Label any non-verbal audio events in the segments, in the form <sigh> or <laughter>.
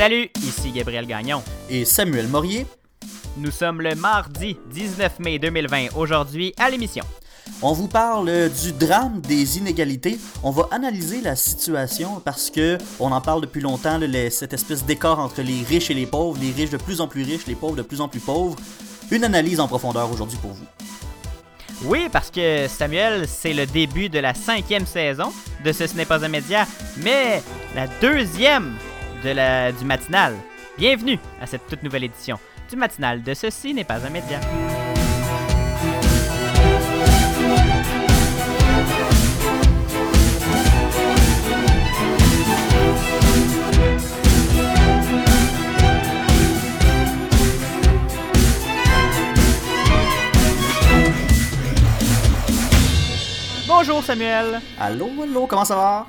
Salut, ici Gabriel Gagnon. Et Samuel Morier. Nous sommes le mardi 19 mai 2020, aujourd'hui à l'émission. On vous parle du drame des inégalités. On va analyser la situation parce que on en parle depuis longtemps, cette espèce d'écart entre les riches et les pauvres, les riches de plus en plus riches, les pauvres de plus en plus pauvres. Une analyse en profondeur aujourd'hui pour vous. Oui, parce que Samuel, c'est le début de la cinquième saison de Ce, ce n'est pas un média, mais la deuxième de la, du matinal. Bienvenue à cette toute nouvelle édition du matinal de Ceci n'est pas un média. Bonjour Samuel. Allô, allô, comment ça va?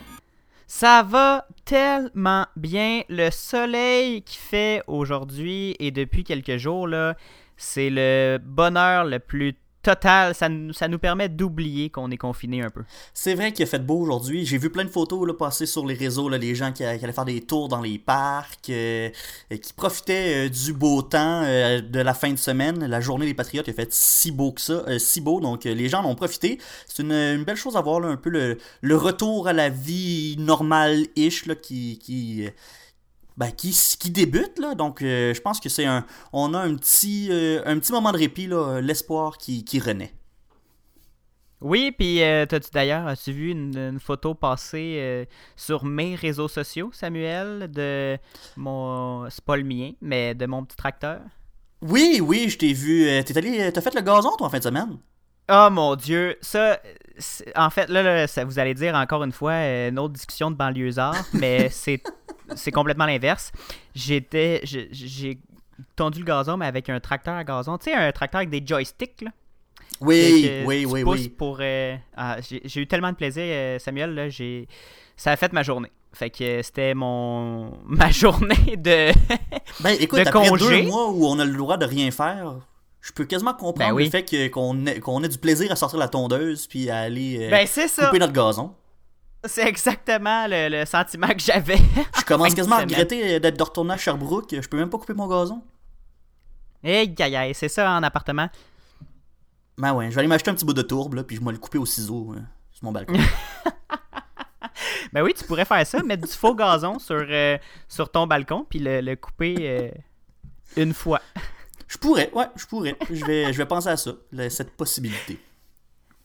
Ça va tellement bien. Le soleil qui fait aujourd'hui et depuis quelques jours, là, c'est le bonheur le plus total, ça, nous permet d'oublier qu'on est confiné un peu. C'est vrai qu'il a fait beau aujourd'hui. J'ai vu plein de photos passer sur les réseaux, les gens qui, allaient faire des tours dans les parcs, euh, qui profitaient euh, du beau temps euh, de la fin de semaine. La journée des Patriotes a fait si beau que ça, si beau, donc les gens en ont profité. C'est une, belle chose à voir, un peu le, retour à la vie normale-ish qui, ben, qui, qui débute là donc euh, je pense que c'est un on a un petit euh, un petit moment de répit là l'espoir qui, qui renaît oui, puis euh, d'ailleurs, as-tu vu une, photo passer sur mes réseaux sociaux, Samuel, de mon. C'est pas le mien, mais de mon petit tracteur? Oui, oui, je t'ai vu. T'es allé. T'as fait le gazon, toi, en fin de semaine? Oh mon Dieu, ça. En fait, là, ça, vous allez dire encore une fois une autre discussion de banlieusard, mais <laughs> c'est c'est complètement l'inverse. J'étais, j'ai tondu le gazon, mais avec un tracteur à gazon. Tu sais, un tracteur avec des joysticks, là. Oui, oui, oui, oui. Pour, euh, ah, j'ai eu tellement de plaisir, euh, Samuel. Là, ça a fait ma journée. Fait que c'était mon <laughs> ma journée de Ben écoute, après deux mois où on a le droit de rien faire, je peux quasiment comprendre ben le fait qu'on ait, qu'on ait du plaisir à sortir la tondeuse puis à aller euh, ben, couper notre gazon. C'est exactement le, sentiment que j'avais. <laughs> Je commence quasiment à regretter d'être de retourner à Sherbrooke. Je peux même pas couper mon gazon. Hey, aïe, c'est ça en appartement. Ben ouais, je vais aller m'acheter un petit bout de tourbe, là, puis je vais le couper au ciseau euh, sur mon balcon. <laughs> ben oui, tu pourrais faire ça, mettre du faux gazon sur, euh, sur ton balcon, puis le, couper euh, une fois. Je pourrais, ouais, je pourrais. Je vais, je vais penser à ça, cette possibilité.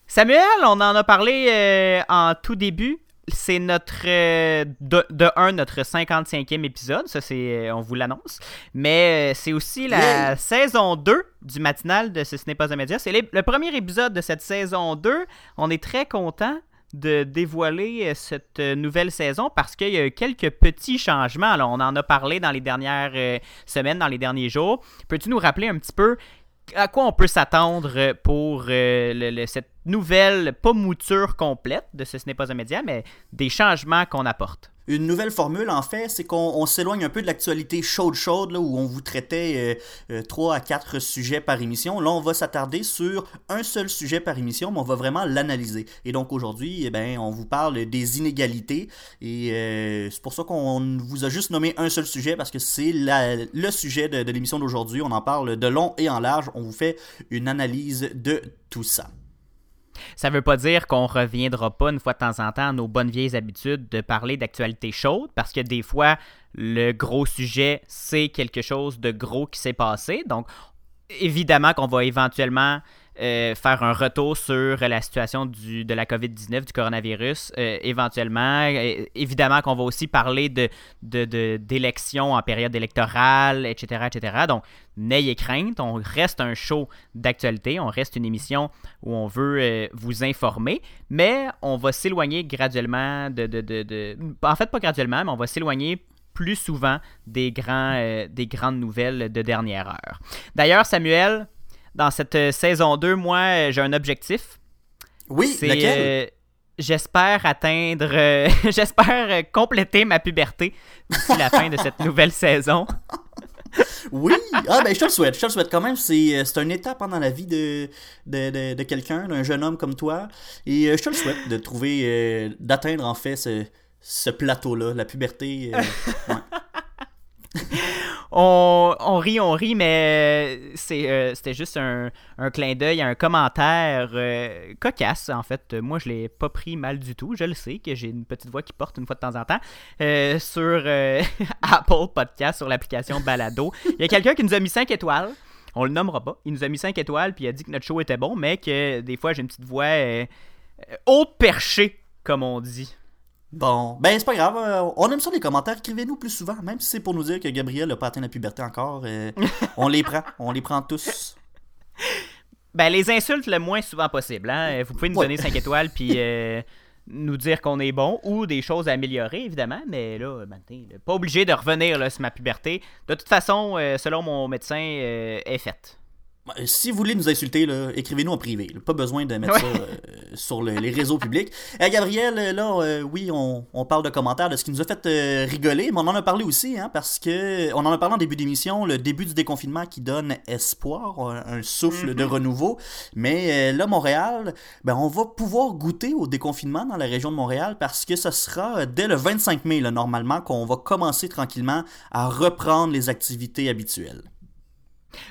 Samuel, on en a parlé en tout début c'est notre euh, de, de, un notre 55e épisode, ça c'est euh, on vous l'annonce, mais euh, c'est aussi la saison 2 du matinal de Ce, ce n'est pas un média, c'est le premier épisode de cette saison 2. On est très content de dévoiler cette nouvelle saison parce qu'il y a eu quelques petits changements. Alors, on en a parlé dans les dernières semaines, dans les derniers jours. Peux-tu nous rappeler un petit peu à quoi on peut s'attendre pour euh, cette nouvelle, pas mouture complète de ce Ce n'est pas un média, mais des changements qu'on apporte? Une nouvelle formule, en fait, c'est qu'on s'éloigne un peu de l'actualité chaude chaude, là, où on vous traitait euh, 3 euh, à 4 sujets par émission. Là, on va s'attarder sur un seul sujet par émission, mais on va vraiment l'analyser. Et donc aujourd'hui, eh ben, on vous parle des inégalités. Et euh, c'est pour ça qu'on vous a juste nommé un seul sujet, parce que c'est le sujet de l'émission d'aujourd'hui. On en parle de long et en large. On vous fait une analyse de tout ça. Ça veut pas dire qu'on reviendra pas une fois de temps en temps à nos bonnes vieilles habitudes de parler d'actualité chaude, parce que des fois, le gros sujet, c'est quelque chose de gros qui s'est passé. Donc, évidemment qu'on va éventuellement euh, faire un retour sur la situation du, de la COVID-19, du coronavirus, euh, éventuellement. évidemment qu'on va aussi parler de, d'élections en période électorale, etc., etc. Donc, n'ayez crainte, on reste un show d'actualité, on reste une émission où on veut euh, vous informer, mais on va s'éloigner graduellement de, de, En fait, pas graduellement, mais on va s'éloigner plus souvent des, grands, des grandes nouvelles de dernière heure. D'ailleurs, Samuel, dans cette euh, saison 2, moi, euh, j'ai un objectif. Oui, lequel? Euh, j'espère atteindre, <laughs> j'espère compléter ma puberté d'ici la fin de cette nouvelle <laughs> saison. oui, ah ben je te le souhaite, je te le souhaite quand même. C'est, c'est une étape dans la vie de, de, de, quelqu'un, d'un jeune homme comme toi. Et je te le souhaite de trouver, d'atteindre en fait ce, ce plateau-là, la puberté. <laughs> <laughs> on, rit, on rit, mais c'est, euh, c'était juste un, clin d'œil un commentaire euh, cocasse, en fait. Moi, je l'ai pas pris mal du tout. Je le sais que j'ai une petite voix qui porte une fois de temps en temps. Euh, sur <laughs> Apple Podcast, sur l'application Balado. Il y a quelqu'un qui nous a mis 5 étoiles. On le nommera pas. Il nous a mis 5 étoiles, puis il a dit que notre show était bon, mais que des fois, j'ai une petite voix haute perchée, comme on dit. Bon, ben c'est pas grave. Euh, on aime ça les commentaires. Écrivez-nous plus souvent, même si c'est pour nous dire que Gabriel n'a pas atteint la puberté encore. Euh, <laughs> on les prend. On les prend tous. Ben les insultes le moins souvent possible. Hein? Vous pouvez nous donner 5 étoiles puis euh, nous dire qu'on est bon ou des choses à améliorer, évidemment. Mais là, ben, pas obligé de revenir là, sur ma puberté. De toute façon, selon mon médecin, est faite. Si vous voulez nous insulter, écrivez-nous en privé. Pas besoin de mettre ça euh, sur les réseaux publics. Eh, Gabriel, là, euh, oui, on, parle de commentaires, de ce qui nous a fait euh, rigoler, mais on en a parlé aussi, hein, parce que on en a parlé en début d'émission, le début du déconfinement qui donne espoir, un, souffle de mm-hmm. renouveau. Mais là, Montréal, ben, on va pouvoir goûter au déconfinement dans la région de Montréal parce que ce sera dès le 25 mai, normalement, qu'on va commencer tranquillement à reprendre les activités habituelles.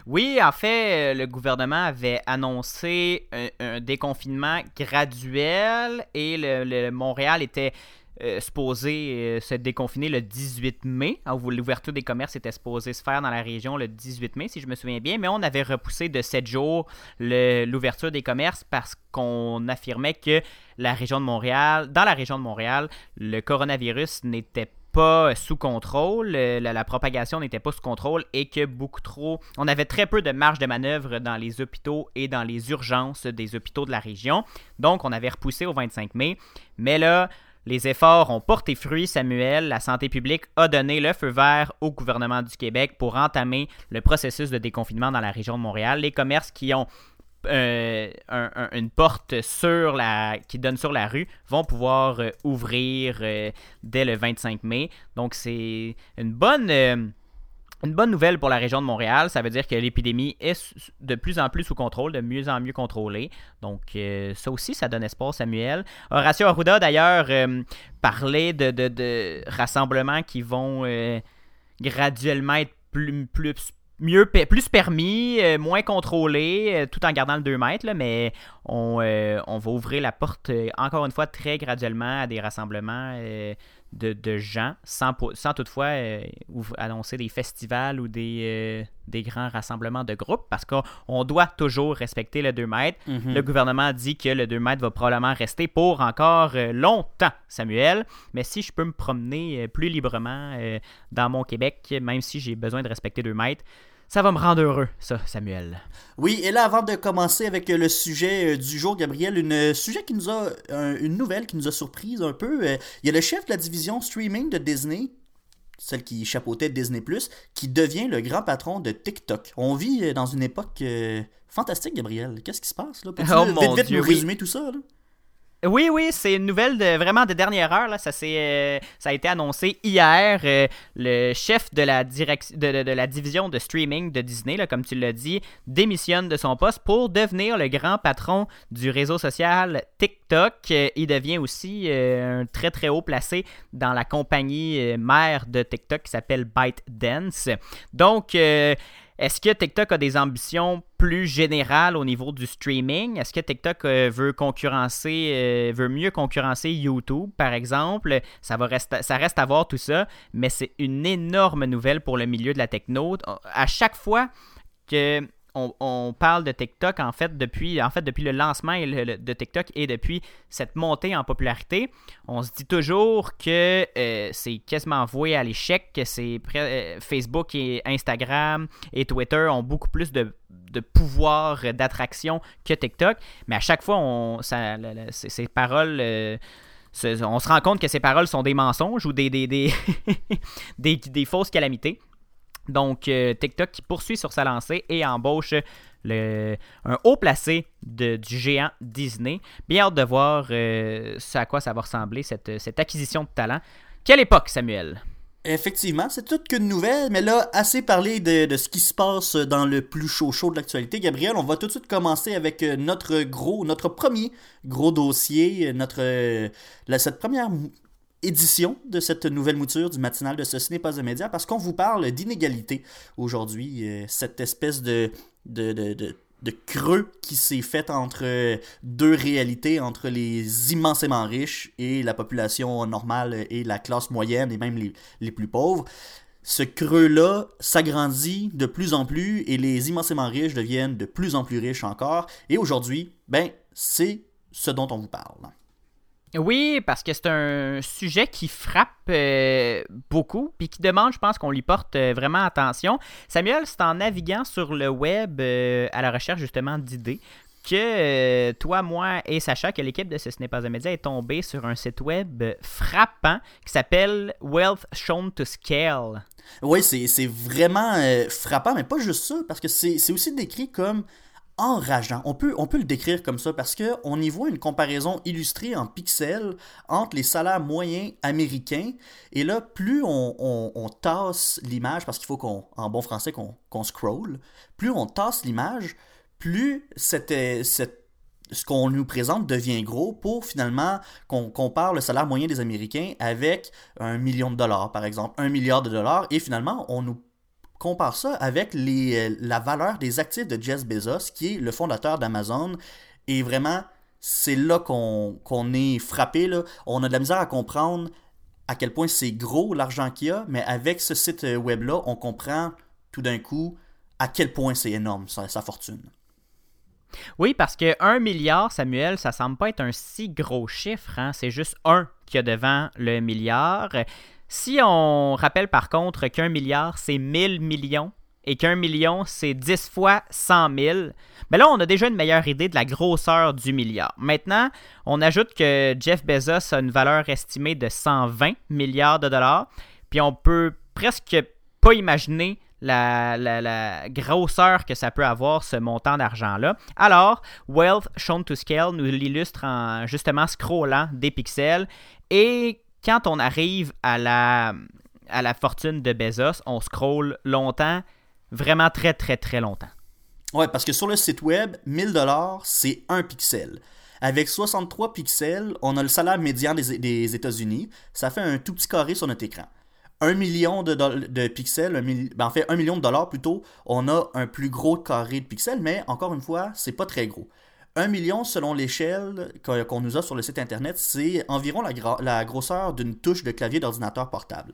Oui, en fait, euh, le gouvernement avait annoncé un, déconfinement graduel et le, Montréal était euh, supposé euh, se déconfiner le 18 mai. L'ouverture des commerces était supposée se faire dans la région le 18 mai, si je me souviens bien, mais on avait repoussé de 7 jours l'ouverture des commerces parce qu'on affirmait que la région de Montréal, dans la région de Montréal, le coronavirus n'était pas pas sous contrôle, euh, la, propagation n'était pas sous contrôle et que beaucoup trop, on avait très peu de marge de manœuvre dans les hôpitaux et dans les urgences des hôpitaux de la région. Donc, on avait repoussé au 25 mai. Mais là, les efforts ont porté fruit, Samuel. La santé publique a donné le feu vert au gouvernement du Québec pour entamer le processus de déconfinement dans la région de Montréal. Les commerces qui ont euh, une porte sur la, qui donne sur la rue vont pouvoir euh, ouvrir euh, dès le 25 mai. Donc c'est une bonne, une bonne nouvelle pour la région de Montréal. Ça veut dire que l'épidémie est de plus en plus sous contrôle, de mieux en mieux contrôlée. Donc ça aussi, ça donne espoir, Samuel. Horacio Arruda, d'ailleurs, parlait de, de, rassemblements qui vont graduellement être plus mieux plus permis, euh, moins contrôlé, euh, tout en gardant le 2 mètres, mais euh, on, va ouvrir la porte encore une fois très graduellement à des rassemblements de, gens, sans, sans toutefois euh, annoncer des festivals ou des, euh, des grands rassemblements de groupes, parce qu'on doit toujours respecter le 2 mètres. Mhm. Le gouvernement dit que le 2 mètres va probablement rester pour encore euh, longtemps, Samuel. Mais si je peux me promener plus librement dans mon Québec, même si j'ai besoin de respecter 2 mètres, ça va me rendre heureux, ça, Samuel. Oui, et là, avant de commencer avec le sujet euh, du jour, Gabriel, une euh, sujet qui nous a, une nouvelle qui nous a surprise un peu. Euh, il y a le chef de la division streaming de Disney, celle qui chapeautait Disney+, qui devient le grand patron de TikTok. On vit dans une époque fantastique, Gabriel. Qu'est-ce qui se passe là? Peux-tu oh, vite, vite nous résumer tout ça? Là? Oui, oui, c'est une nouvelle vraiment de dernière heure. Euh, ça a été annoncé hier. Euh, le chef de la, de, la division de streaming de Disney, comme tu l'as dit, démissionne de son poste pour devenir le grand patron du réseau social TikTok. Euh, il devient aussi un très très haut placé dans la compagnie mère de TikTok qui s'appelle ByteDance. Donc, est-ce que TikTok a des ambitions plus générales au niveau du streaming? Est-ce que TikTok euh, veut concurrencer, euh, mieux concurrencer YouTube, par exemple? Ça, va rester, ça reste à voir tout ça, mais c'est une énorme nouvelle pour le milieu de la techno. À chaque fois que on, parle de TikTok en fait depuis, le lancement de TikTok et depuis cette montée en popularité. On se dit toujours que euh, c'est quasiment voué à l'échec, que c'est euh, Facebook et Instagram et Twitter ont beaucoup plus de, pouvoir d'attraction que TikTok. Mais à chaque fois, on, ces, paroles. Euh, on se rend compte que ces paroles sont des mensonges ou des <laughs> fausses calamités. Donc, euh, TikTok qui poursuit sur sa lancée et embauche le, un haut placé de, du géant Disney. Bien hâte de voir euh, à quoi ça va ressembler, cette, acquisition de talent. Quelle époque, Samuel? Effectivement, c'est toute qu'une nouvelle, mais là, assez parlé de, de, ce qui se passe dans le plus chaud chaud de l'actualité. Gabriel, on va tout de suite commencer avec euh, notre gros, notre premier gros dossier, notre, cette première édition de cette nouvelle mouture du matinal de Ceci n'est pas un média parce qu'on vous parle d'inégalité aujourd'hui, euh, cette espèce de, de, de, de de creux qui s'est fait entre deux réalités, entre les immensément riches et la population normale et la classe moyenne et même les, les plus pauvres. Ce creux-là s'agrandit de plus en plus et les immensément riches deviennent de plus en plus riches encore. Et aujourd'hui, ben, c'est ce dont on vous parle. Oui, parce que c'est un sujet qui frappe euh, beaucoup, puis qui demande, je pense, qu'on lui porte euh, vraiment attention. Samuel, c'est en naviguant sur le web euh, à la recherche justement d'idées que toi, moi et Sacha, que l'équipe de Ce n'est pas un média est tombée sur un site web frappant qui s'appelle Wealth Shown to Scale. Oui, c'est vraiment frappant, mais pas juste ça, parce que c'est aussi décrit comme enrageant. On peut, le décrire comme ça parce qu'on y voit une comparaison illustrée en pixels entre les salaires moyens américains. Et là, plus on, tasse l'image, parce qu'il faut qu'on, en bon français, qu'on scroll, plus on tasse l'image, plus ce qu'on nous présente devient gros pour finalement qu'on compare le salaire moyen des Américains avec un million de dollars, par exemple, un milliard de dollars, et finalement, on nous compare ça avec euh, la valeur des actifs de Jeff Bezos, qui est le fondateur d'Amazon. Et vraiment, c'est là qu'on est frappé. On a de la misère à comprendre à quel point c'est gros l'argent qu'il y a, mais avec ce site euh, web-là, on comprend tout d'un coup à quel point c'est énorme sa, sa, fortune. Oui, parce que 1 milliard, Samuel, ça semble pas être un si gros chiffre. Hein? C'est juste un qui a devant le milliard. Si on rappelle par contre qu'un milliard, c'est 1000 millions et qu'un million, c'est 10 fois 100 000, mais là, on a déjà une meilleure idée de la grosseur du milliard. Maintenant, on ajoute que Jeff Bezos a une valeur estimée de 120 milliards de dollars, puis on peut presque pas imaginer la, grosseur que ça peut avoir, ce montant d'argent-là. Alors, Wealth Shown to Scale nous l'illustre en justement scrollant des pixels. Et quand on arrive à la, à la fortune de Bezos, on scrolle longtemps, vraiment très très très longtemps. Ouais, parce que sur le site web, 1000 dollars, c'est un pixel. Avec 63 pixels, on a le salaire médian des, États-Unis. Ça fait un tout petit carré sur notre écran. 1 million de, de pixels, ben, 1 million de dollars plutôt, on a un plus gros carré de pixels, mais encore une fois, c'est pas très gros. 1 million, selon l'échelle qu'on nous a sur le site internet, c'est environ la, grosseur d'une touche de clavier d'ordinateur portable.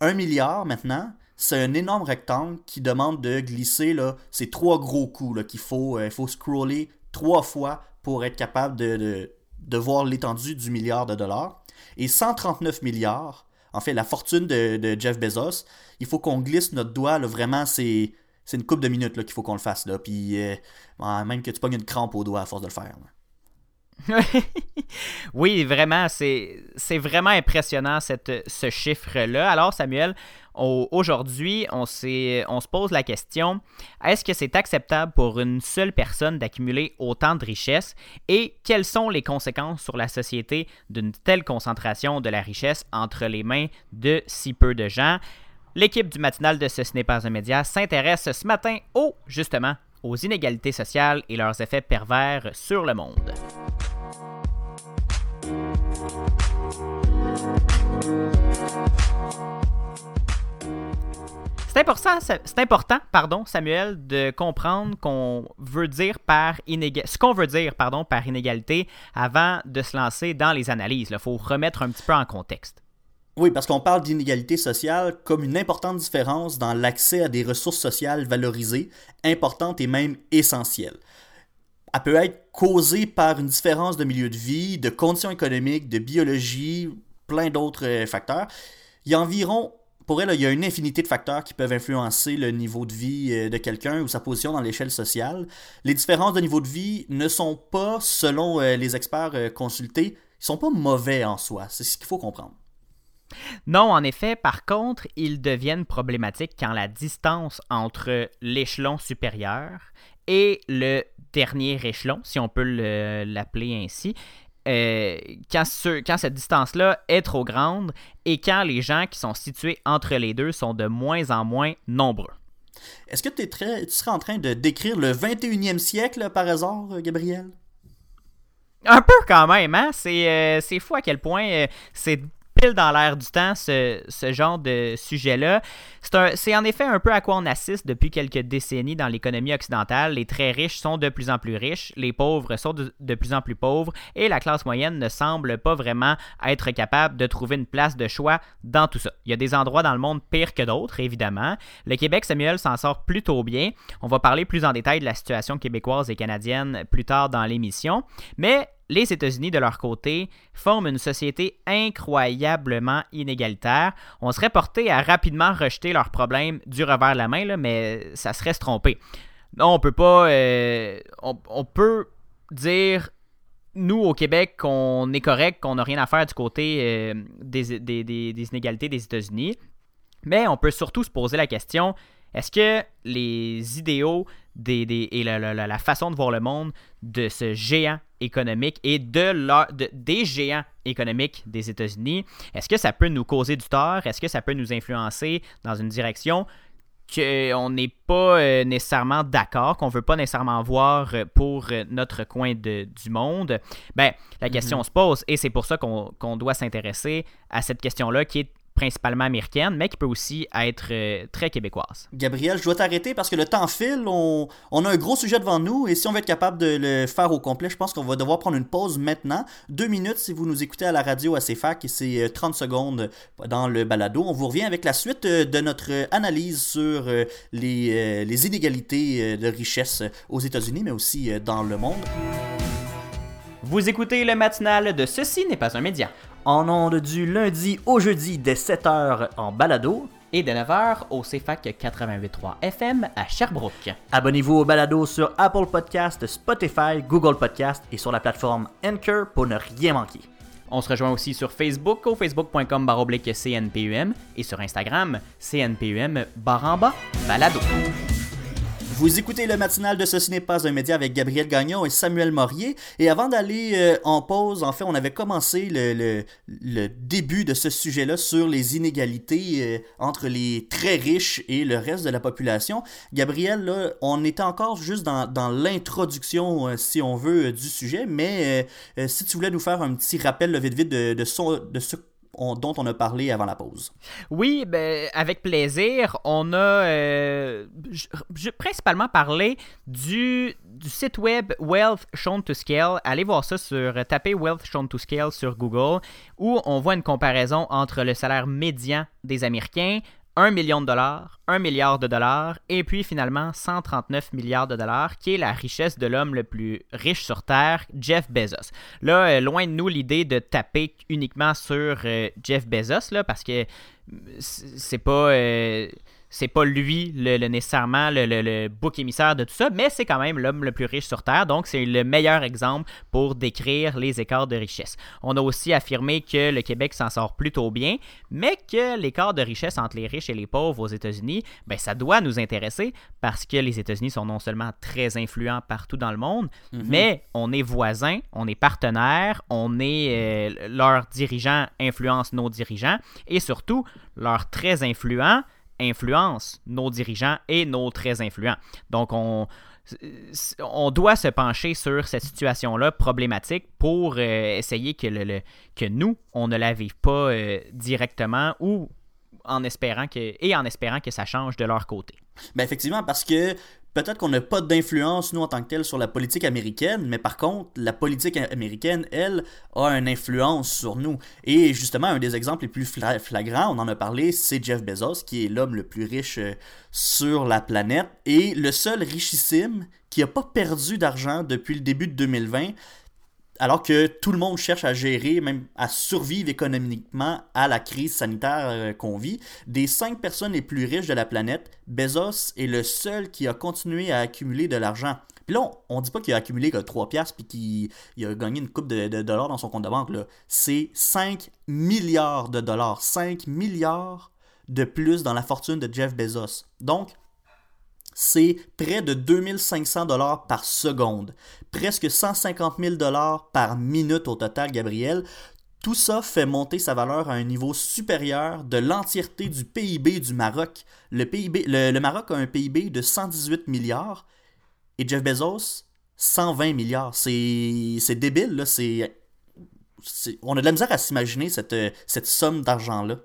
1 milliard, maintenant, c'est un énorme rectangle qui demande de glisser là, ces trois gros coups qu'il faut, euh, faut scroller trois fois pour être capable de, de, voir l'étendue du milliard de dollars. Et 139 milliards, en fait, la fortune de, Jeff Bezos, il faut qu'on glisse notre doigt, vraiment, c'est c'est une coupe de minutes qu'il faut qu'on le fasse. Puis euh, même que tu pognes une crampe au doigt à force de le faire. <laughs> oui, vraiment, c'est vraiment impressionnant cette, ce chiffre-là. Alors, Samuel, aujourd'hui, on, on se pose la question est-ce que c'est acceptable pour une seule personne d'accumuler autant de richesses? Et quelles sont les conséquences sur la société d'une telle concentration de la richesse entre les mains de si peu de gens? L'équipe du matinal de Ce n'est pas un média s'intéresse ce matin au, justement, aux inégalités sociales et leurs effets pervers sur le monde. C'est important, c'est important, pardon, Samuel, de comprendre qu'on veut dire par ce qu'on veut dire, pardon, par inégalité avant de se lancer dans les analyses. Il faut remettre un petit peu en contexte. Oui, parce qu'on parle d'inégalité sociale comme une importante différence dans l'accès à des ressources sociales valorisées, importantes et même essentielles. Elle peut être causée par une différence de milieu de vie, de conditions économiques, de biologie, plein d'autres euh, facteurs. Il y a environ, pour elle, il y a une infinité de facteurs qui peuvent influencer le niveau de vie euh, de quelqu'un ou sa position dans l'échelle sociale. Les différences de niveau de vie ne sont pas, selon euh, les experts consultés, ils sont pas mauvais en soi. C'est ce qu'il faut comprendre. Non, en effet, par contre, ils deviennent problématiques quand la distance entre l'échelon supérieur et le dernier échelon, si on peut l'appeler ainsi, euh, quand, quand, cette distance-là est trop grande et quand les gens qui sont situés entre les deux sont de moins en moins nombreux. Est-ce que tu serais en train de décrire le 21e siècle par hasard, Gabriel? Un peu quand même, hein? C'est euh, fou à quel point euh, c'est pile dans l'air du temps, ce, genre de sujet-là. C'est en effet un peu à quoi on assiste depuis quelques décennies dans l'économie occidentale. Les très riches sont de plus en plus riches, les pauvres sont de, de, plus en plus pauvres, et la classe moyenne ne semble pas vraiment être capable de trouver une place de choix dans tout ça. Il y a des endroits dans le monde pires que d'autres, évidemment. Le Québec, Samuel s'en sort plutôt bien. On va parler plus en détail de la situation québécoise et canadienne plus tard dans l'émission. Mais les États-Unis, de leur côté, forment une société incroyablement inégalitaire. On serait porté à rapidement rejeter leurs problèmes du revers de la main, là, mais ça serait se tromper. Non, on peut pas. Euh, on, peut dire nous, au Québec, qu'on est correct, qu'on n'a rien à faire du côté euh, des, des, inégalités des États-Unis. Mais on peut surtout se poser la question est-ce que les idéaux des, et la, façon de voir le monde de ce géant économique et de, des géants économiques des États-Unis, est-ce que ça peut nous causer du tort? Est-ce que ça peut nous influencer dans une direction qu'on n'est pas euh, nécessairement d'accord, qu'on ne veut pas nécessairement voir euh, pour euh, notre coin de, du monde, ben, la question mm-hmm. se pose et c'est pour ça qu'on doit s'intéresser à cette question-là qui est principalement américaine, mais qui peut aussi être euh, très québécoise. Gabriel, je dois t'arrêter parce que le temps file, on, a un gros sujet devant nous et si on veut être capable de le faire au complet, je pense qu'on va devoir prendre une pause maintenant. Deux minutes si vous nous écoutez à la radio à CFAC et c'est 30 euh, secondes dans le balado. On vous revient avec la suite euh, de notre analyse sur les, les inégalités de richesse aux États-Unis, mais aussi dans le monde. Vous écoutez le matinal de Ceci n'est pas un média en ondes du lundi au jeudi dès 7h en balado et de 9h au CFAC 88.3 FM à Sherbrooke. Abonnez-vous au balado sur Apple Podcast, Spotify, Google Podcast et sur la plateforme Anchor pour ne rien manquer. On se rejoint aussi sur Facebook au facebook.com CNPUM et sur Instagram CNPUM baramba balado. Vous écoutez le matinal de Ce n'est pas un média avec Gabriel Gagnon et Samuel Morier. Et avant d'aller euh, en pause, en fait, on avait commencé le, le, début de ce sujet-là sur les inégalités euh, entre les très riches et le reste de la population. Gabriel, là, on était encore juste dans, dans l'introduction, euh, si on veut, du sujet. Mais si tu voulais nous faire un petit rappel vite vite de, de, son, de ce dont on a parlé avant la pause. Oui, ben, avec plaisir. On a euh, principalement parlé du, du, site web Wealth Shown to Scale. Allez voir ça sur, tapez Wealth Shown to Scale sur Google, où on voit une comparaison entre le salaire médian des Américains, 1 million de dollars, 1 milliard de dollars, et puis finalement 139 milliards de dollars, qui est la richesse de l'homme le plus riche sur Terre, Jeff Bezos. Là, euh, loin de nous l'idée de taper uniquement sur euh, Jeff Bezos, là, parce que c'est pas... Euh, c'est pas lui le, nécessairement le, le, bouc émissaire de tout ça, mais c'est quand même l'homme le plus riche sur Terre, donc c'est le meilleur exemple pour décrire les écarts de richesse. On a aussi affirmé que le Québec s'en sort plutôt bien, mais que l'écart de richesse entre les riches et les pauvres aux États-Unis, ben ça doit nous intéresser parce que les États-Unis sont non seulement très influents partout dans le monde, mhm. mais on est voisins, on est partenaires, on est euh, leurs dirigeants influencent nos dirigeants et surtout leurs très influents influence nos dirigeants et nos très influents. Donc, on, on doit se pencher sur cette situation-là problématique pour euh, essayer que, le, que nous, on ne la vive pas euh, directement ou en espérant que, et en espérant que ça change de leur côté. Ben effectivement, parce que peut-être qu'on n'a pas d'influence, nous, en tant que tel, sur la politique américaine, mais par contre, la politique américaine, elle, a une influence sur nous. Et justement, un des exemples les plus flagrants, on en a parlé, c'est Jeff Bezos, qui est l'homme le plus riche euh, sur la planète, et le seul richissime qui n'a pas perdu d'argent depuis le début de 2020 alors que tout le monde cherche à gérer, même à survivre économiquement à la crise sanitaire euh, qu'on vit, des cinq personnes les plus riches de la planète, Bezos est le seul qui a continué à accumuler de l'argent. Puis là, on, ne dit pas qu'il a accumulé que 3 piastres puis qu'il a gagné une coupe de, dollars dans son compte de banque. C'est 5 milliards de dollars. 5 milliards de plus dans la fortune de Jeff Bezos. Donc, c'est près de 2500 dollars par seconde, presque 150 000 dollars par minute au total, Gabriel. Tout ça fait monter sa valeur à un niveau supérieur de l'entièreté du PIB du Maroc. Le, PIB, le, Maroc a un PIB de 118 milliards et Jeff Bezos 120 milliards. C'est débile, là. On a de la misère à s'imaginer cette, cette somme d'argent-là.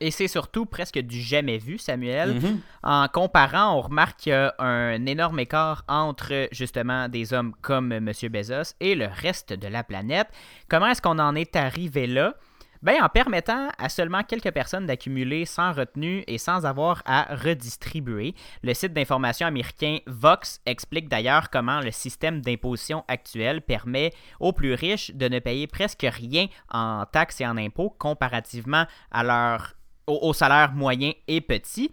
Et c'est surtout presque du jamais vu, Samuel. Mm-hmm. En comparant, on remarque qu'il y a un énorme écart entre justement des hommes comme M. Bezos et le reste de la planète. Comment est-ce qu'on en est arrivé là? Ben, en permettant à seulement quelques personnes d'accumuler sans retenue et sans avoir à redistribuer. Le site d'information américain Vox explique d'ailleurs comment le système d'imposition actuel permet aux plus riches de ne payer presque rien en taxes et en impôts comparativement à leur au, salaire moyen et petit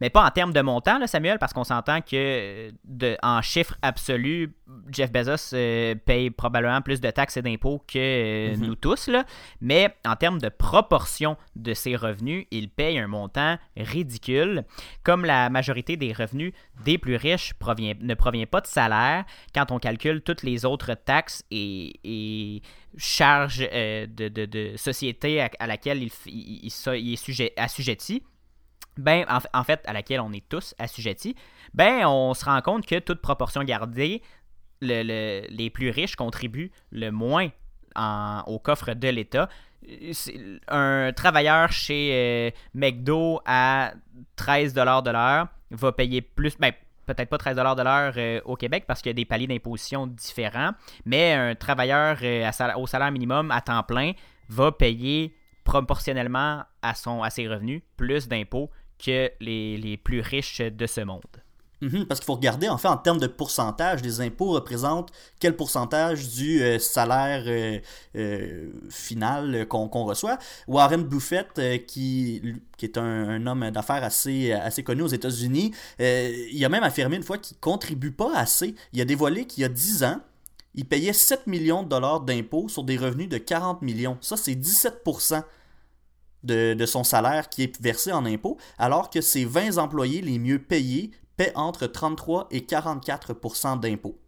mais pas en termes de montant, là, Samuel, parce qu'on s'entend que de, en chiffres absolus, Jeff Bezos euh, paye probablement plus de taxes et d'impôts que euh, mhm. nous tous. Là. Mais en termes de proportion de ses revenus, il paye un montant ridicule. Comme la majorité des revenus des plus riches ne provient pas de salaire, quand on calcule toutes les autres taxes et, charges euh, de, de, société à, laquelle il, il, est sujet, assujetti, ben, en, fait, à laquelle on est tous assujettis, ben, on se rend compte que toute proportion gardée, les plus riches contribuent le moins au coffre de l'État. Un travailleur chez euh, McDo à 13 de l'heure va payer plus, ben, peut-être pas 13 de l'heure euh, au Québec parce qu'il y a des paliers d'imposition différents, mais un travailleur euh, au salaire minimum à temps plein va payer proportionnellement à, son, à ses revenus plus d'impôts que les, plus riches de ce monde. Mhm, parce qu'il faut regarder, en fait, en termes de pourcentage, les impôts représentent quel pourcentage du euh, salaire euh, euh, final qu'on reçoit. Warren Buffett, qui, qui est un, homme d'affaires assez, assez connu aux États-Unis, il a même affirmé une fois qu'il ne contribue pas assez. Il a dévoilé qu'il y a 10 ans, il payait 7 millions de dollars d'impôts sur des revenus de 40 millions. Ça, c'est 17 de, son salaire qui est versé en impôts, alors que ses 20 employés les mieux payés paient entre 33 et 44 d'impôts.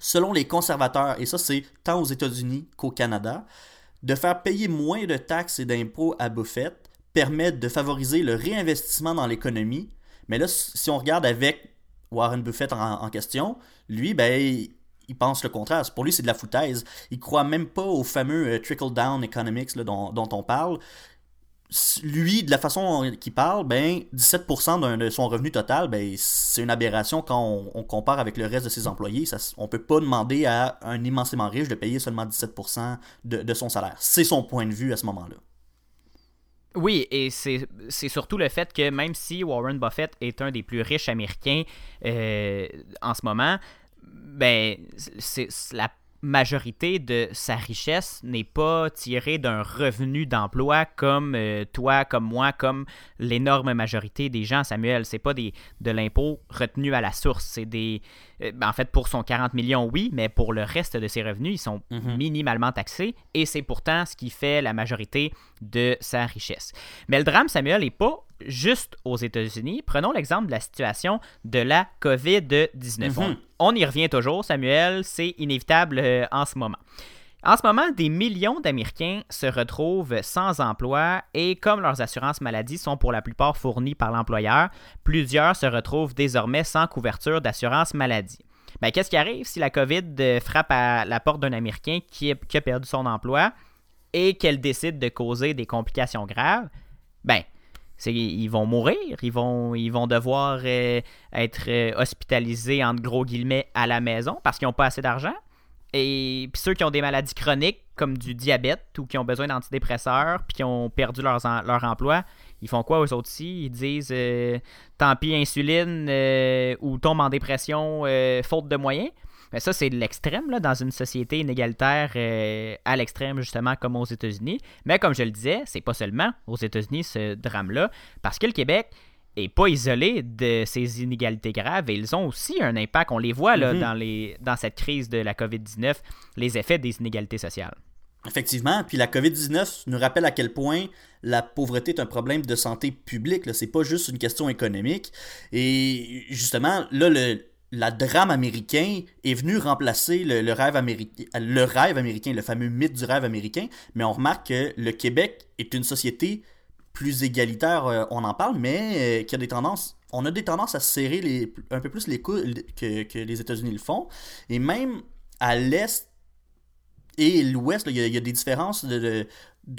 Selon les conservateurs, et ça c'est tant aux États-Unis qu'au Canada, de faire payer moins de taxes et d'impôts à Buffett permet de favoriser le réinvestissement dans l'économie. Mais là, si on regarde avec Warren Buffett en, question, lui, ben, il pense le contraire. Pour lui, c'est de la foutaise. Il croit même pas au fameux euh, trickle-down economics dont, dont, on parle lui, de la façon qu'il parle, ben, 17% de son revenu total, ben, c'est une aberration quand on, compare avec le reste de ses employés. On peut pas demander à un immensément riche de payer seulement 17% de, son salaire. C'est son point de vue à ce moment-là. Oui, et c'est surtout le fait que même si Warren Buffett est un des plus riches américains euh, en ce moment, ben, c'est la majorité de sa richesse n'est pas tirée d'un revenu d'emploi comme euh, toi, comme moi, comme l'énorme majorité des gens, Samuel. C'est pas des, de l'impôt retenu à la source. C'est des. Euh, en fait, pour son 40 millions, oui, mais pour le reste de ses revenus, ils sont mhm. minimalement taxés et c'est pourtant ce qui fait la majorité de sa richesse. Mais le drame, Samuel, n'est pas juste aux États-Unis. Prenons l'exemple de la situation de la COVID-19. Mhm. On y revient toujours, Samuel, c'est inévitable euh, en ce moment. En ce moment, des millions d'Américains se retrouvent sans emploi et comme leurs assurances maladie sont pour la plupart fournies par l'employeur, plusieurs se retrouvent désormais sans couverture d'assurance maladie. Ben, Qu'est-ce qui arrive si la COVID frappe à la porte d'un Américain qui, a perdu son emploi et qu'elle décide de causer des complications graves? Ben, ils vont mourir, ils vont, vont devoir euh, être euh, hospitalisés gros guillemets à la maison parce qu'ils n'ont pas assez d'argent. Et puis ceux qui ont des maladies chroniques comme du diabète ou qui ont besoin d'antidépresseurs puis qui ont perdu leur, leur emploi, ils font quoi aux autres aussi? Ils disent euh, tant pis insuline ou tombe en dépression faute de moyens. Mais ça, c'est l'extrême, là, dans une société inégalitaire euh, à l'extrême, justement, comme aux États-Unis. Mais comme je le disais, c'est pas seulement aux États-Unis ce drame-là, parce que le Québec est pas isolé de ces inégalités graves et ils ont aussi un impact. On les voit là, mm-hmm. dans, les, dans cette crise de la COVID-19, les effets des inégalités sociales. Effectivement, puis la COVID-19 nous rappelle à quel point la pauvreté est un problème de santé publique. C'est pas juste une question économique. Et justement, là, le, la drame américain est venu remplacer le, rêve américain, le rêve américain, le fameux mythe du rêve américain, mais on remarque que le Québec est une société plus égalitaire, euh, on en parle, mais euh, qui a des tendances, on a des tendances à serrer un peu plus les coups que, que les États-Unis le font, et même à l'est Et l'Ouest, il y, a des différences de,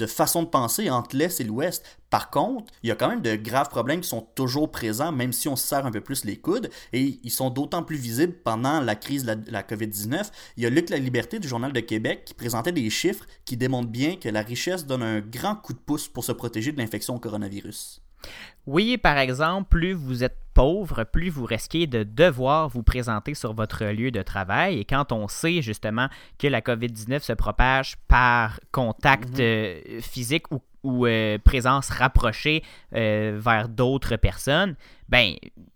façon de penser entre l'Est et l'Ouest. Par contre, il y a quand même de graves problèmes qui sont toujours présents, même si on se serre un peu plus les coudes, et ils sont d'autant plus visibles pendant la crise de la, COVID-19. Il y a Luc La Liberté du Journal de Québec qui présentait des chiffres qui démontrent bien que la richesse donne un grand coup de pouce pour se protéger de l'infection au coronavirus. Oui, par exemple, plus vous êtes pauvre, plus vous risquez de devoir vous présenter sur votre lieu de travail. Et quand on sait justement que la COVID-19 se propage par contact mhm. euh, physique ou, euh, présence rapprochée euh, vers d'autres personnes, ben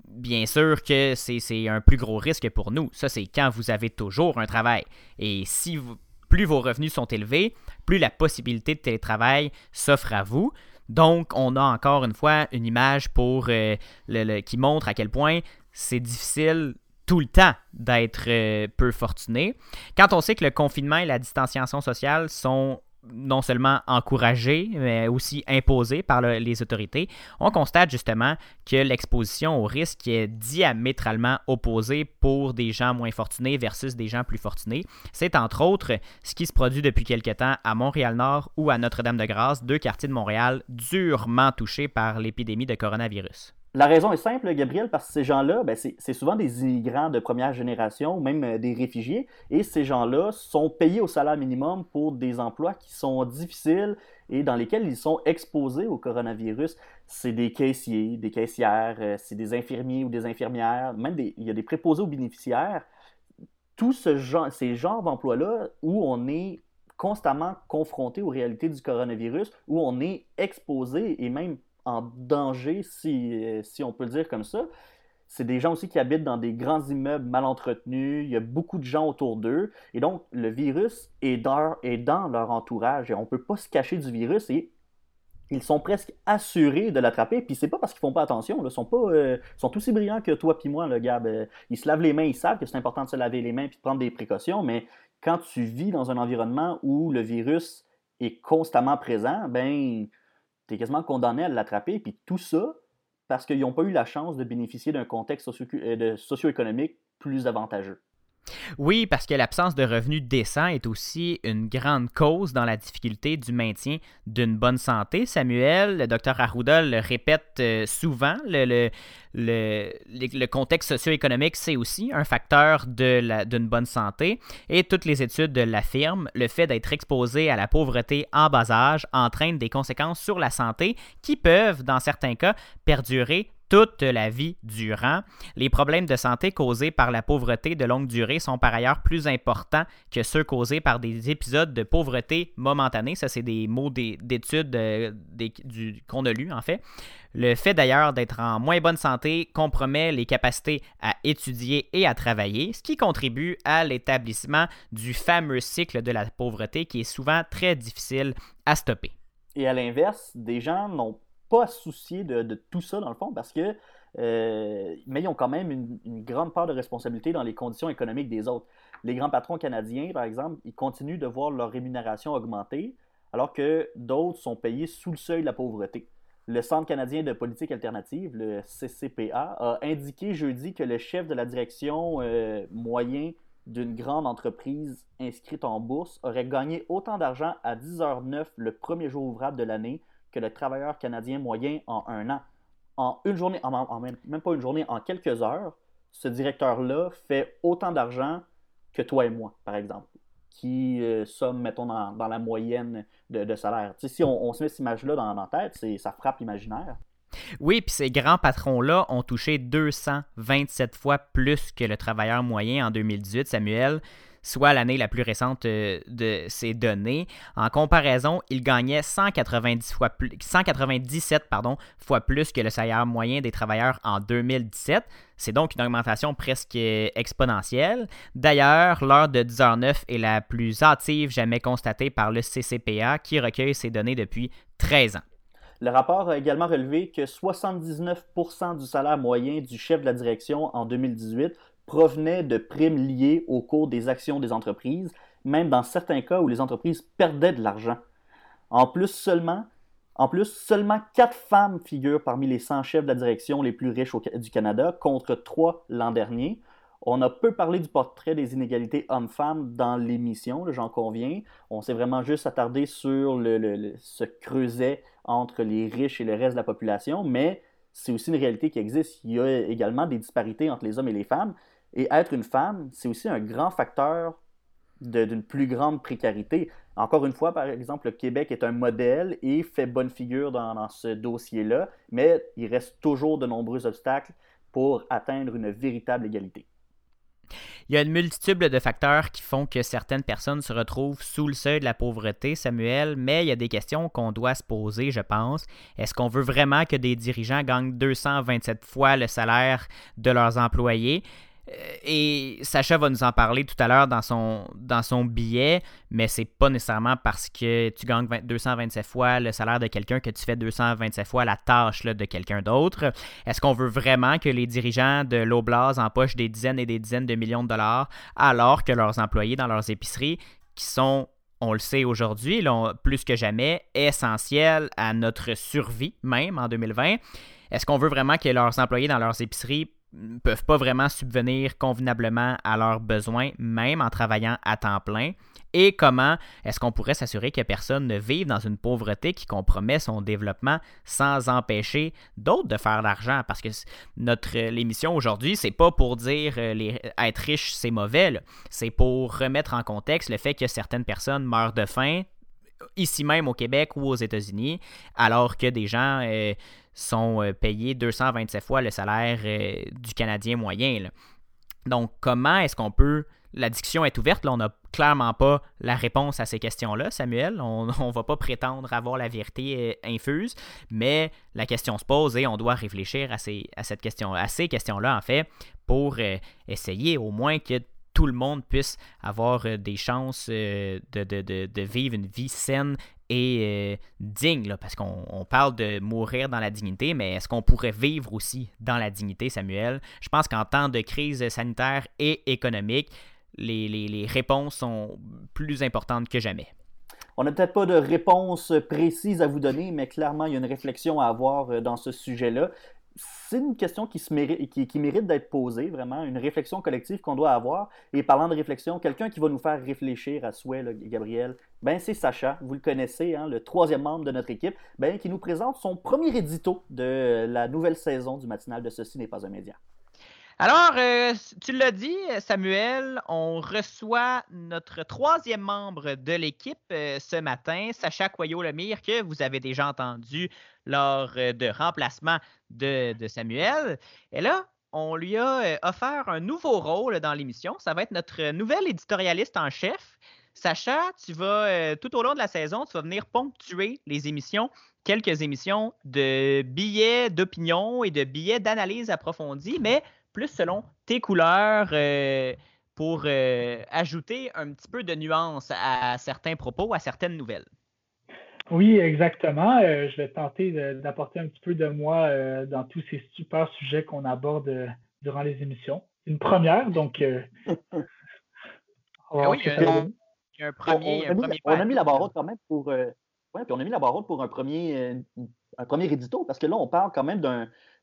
bien sûr que c'est un plus gros risque pour nous. Ça, c'est quand vous avez toujours un travail. Et si plus vos revenus sont élevés, plus la possibilité de télétravail s'offre à vous. Donc, on a encore une fois une image pour, euh, qui montre à quel point c'est difficile tout le temps d'être euh, peu fortuné. Quand on sait que le confinement et la distanciation sociale sont non seulement encouragé, mais aussi imposé par les autorités, on constate justement que l'exposition au risque est diamétralement opposée pour des gens moins fortunés versus des gens plus fortunés. C'est entre autres ce qui se produit depuis quelque temps à Montréal-Nord ou à Notre-Dame-de-Grâce, deux quartiers de Montréal durement touchés par l'épidémie de coronavirus. La raison est simple, Gabriel, parce que ces gens-là, ben, c'est souvent des immigrants de première génération, même euh, des réfugiés, et ces gens-là sont payés au salaire minimum pour des emplois qui sont difficiles et dans lesquels ils sont exposés au coronavirus. C'est des caissiers, des caissières, euh, c'est des infirmiers ou des infirmières, même il y a des préposés aux bénéficiaires. Tous ce genre, ces genres d'emplois-là où on est constamment confronté aux réalités du coronavirus, où on est exposé et même en danger, si, si on peut le dire comme ça. C'est des gens aussi qui habitent dans des grands immeubles mal entretenus, il y a beaucoup de gens autour d'eux, et donc le virus est dans, est dans leur entourage, et on ne peut pas se cacher du virus, et ils sont presque assurés de l'attraper. Puis c'est pas parce qu'ils font pas attention, ils sont pas, euh, sont aussi brillants que toi puis moi, le Gab. ils se lavent les mains, ils savent que c'est important de se laver les mains puis de prendre des précautions. Mais quand tu vis dans un environnement où le virus est constamment présent, ben tu es quasiment condamné à l'attraper. Puis tout ça parce qu'ils n'ont pas eu la chance de bénéficier d'un contexte euh, socio-économique plus avantageux. Oui, parce que l'absence de revenus décents est aussi une grande cause dans la difficulté du maintien d'une bonne santé. Samuel, le docteur Arruda le répète euh, souvent, le, le, contexte socio-économique, c'est aussi un facteur d'une bonne santé. Et toutes les études l'affirment, le fait d'être exposé à la pauvreté en bas âge entraîne des conséquences sur la santé qui peuvent, dans certains cas, perdurer toute la vie durant. Les problèmes de santé causés par la pauvreté de longue durée sont par ailleurs plus importants que ceux causés par des épisodes de pauvreté momentanée. Ça, c'est des mots d'études euh, qu'on a lus, en fait. Le fait d'ailleurs d'être en moins bonne santé compromet les capacités à étudier et à travailler, ce qui contribue à l'établissement du fameux cycle de la pauvreté qui est souvent très difficile à stopper. Et à l'inverse, des gens n'ont pas soucier de, tout ça, dans le fond, parce que. Euh, mais ils ont quand même une, grande part de responsabilité dans les conditions économiques des autres. Les grands patrons canadiens, par exemple, ils continuent de voir leur rémunération augmenter, alors que d'autres sont payés sous le seuil de la pauvreté. Le Centre canadien de politique alternative, le CCPA, a indiqué jeudi que le chef de la direction euh, moyen d'une grande entreprise inscrite en bourse aurait gagné autant d'argent à 10h09 le premier jour ouvrable de l'année que le travailleur canadien moyen en un an. En une journée, en, même, pas une journée, en quelques heures, ce directeur-là fait autant d'argent que toi et moi, par exemple, qui euh, sommes, mettons, dans, la moyenne de, salaire. si on, se met cette image-là dans, la tête, ça frappe l'imaginaire. Oui, puis ces grands patrons-là ont touché 227 fois plus que le travailleur moyen en 2018, Samuel soit l'année la plus récente euh, de ces données. En comparaison, il gagnait 190 fois plus, 197 pardon, fois plus que le salaire moyen des travailleurs en 2017. C'est donc une augmentation presque exponentielle. D'ailleurs, l'heure de 10h09 est la plus hâtive jamais constatée par le CCPA qui recueille ces données depuis 13 ans. Le rapport a également relevé que 79% du salaire moyen du chef de la direction en 2018 provenait de primes liées au cours des actions des entreprises, même dans certains cas où les entreprises perdaient de l'argent. En plus, seulement, en plus, seulement 4 femmes figurent parmi les 100 chefs de la direction les plus riches du Canada, contre 3 l'an dernier. On a peu parlé du portrait des inégalités hommes-femmes dans l'émission, j'en conviens. On s'est vraiment juste attardé sur le, ce creuset entre les riches et le reste de la population, mais c'est aussi une réalité qui existe. Il y a également des disparités entre les hommes et les femmes. Et être une femme, c'est aussi un grand facteur d'une plus grande précarité. Encore une fois, par exemple, le Québec est un modèle et fait bonne figure dans, ce dossier-là, mais il reste toujours de nombreux obstacles pour atteindre une véritable égalité. Il y a une multitude de facteurs qui font que certaines personnes se retrouvent sous le seuil de la pauvreté, Samuel, mais il y a des questions qu'on doit se poser, je pense. Est-ce qu'on veut vraiment que des dirigeants gagnent 227 fois le salaire de leurs employés? Euh, et Sacha va nous en parler tout à l'heure dans son, billet, mais c'est pas nécessairement parce que tu gagnes 227 fois le salaire de quelqu'un que tu fais 227 fois la tâche de quelqu'un d'autre. Est-ce qu'on veut vraiment que les dirigeants de l'Oblast empochent des dizaines et des dizaines de millions de dollars alors que leurs employés dans leurs épiceries, qui sont on le sait aujourd'hui, plus que jamais, essentiels à notre survie, même en 2020. Est-ce qu'on veut vraiment que leurs employés dans leurs épiceries peuvent pas vraiment subvenir convenablement à leurs besoins, même en travaillant à temps plein? Et comment est-ce qu'on pourrait s'assurer que personne ne vive dans une pauvreté qui compromet son développement sans empêcher d'autres de faire l'argent? Parce que notre l'émission aujourd'hui, c'est pas pour dire euh, les, être riche, c'est mauvais. C'est pour remettre en contexte le fait que certaines personnes meurent de faim, ici même au Québec ou aux États-Unis, alors que des gens euh, sont euh, payés 227 fois le salaire euh, du Canadien moyen. Donc, comment est-ce qu'on peut... La discussion est ouverte, là, on n'a clairement pas la réponse à ces questions-là, Samuel. On <laughs> ne va pas prétendre avoir la vérité infuse, mais la question se pose et on doit réfléchir à ces, à cette question, à ces questions-là, en fait, pour essayer au moins que tout le monde puisse avoir euh, des chances euh, de, vivre une vie saine et euh, digne, parce qu'on parle de mourir dans la dignité, mais est-ce qu'on pourrait vivre aussi dans la dignité, Samuel? Je pense qu'en temps de crise sanitaire et économique, les, les réponses sont plus importantes que jamais. On n'a peut-être pas de réponse précise à vous donner, mais clairement, il y a une réflexion à avoir dans ce sujet-là c'est une question qui, mérite d'être posée, vraiment, une réflexion collective qu'on doit avoir. Et parlant de réflexion, quelqu'un qui va nous faire réfléchir à souhait, Gabriel, ben, c'est Sacha, vous le connaissez, hein, le troisième membre de notre équipe, ben, qui nous présente son premier édito de la nouvelle saison du matinal de Ceci n'est pas un média. Alors, euh, tu l'as dit, Samuel, on reçoit notre troisième membre de l'équipe euh, ce matin, Sacha Coyot-Lemire, que vous avez déjà entendu lors euh, de remplacement de, Samuel. Et là, on lui a offert un nouveau rôle dans l'émission. Ça va être notre nouvel éditorialiste en chef. Sacha, tu vas, tout au long de la saison, tu vas venir ponctuer les émissions quelques émissions de billets d'opinion et de billets d'analyse approfondie, mais plus selon tes couleurs euh, pour euh, ajouter un petit peu de nuance à certains propos, à certaines nouvelles. Oui, exactement. Euh, je vais tenter d'apporter un petit peu de moi dans tous ces super sujets qu'on aborde durant les émissions. Une première, donc. <laughs> Oui, il y a un premier. On, a, mis, la barre haute quand même pour. Ouais, puis on a mis la barre haute pour un premier, un premier édito, parce que là, on parle quand même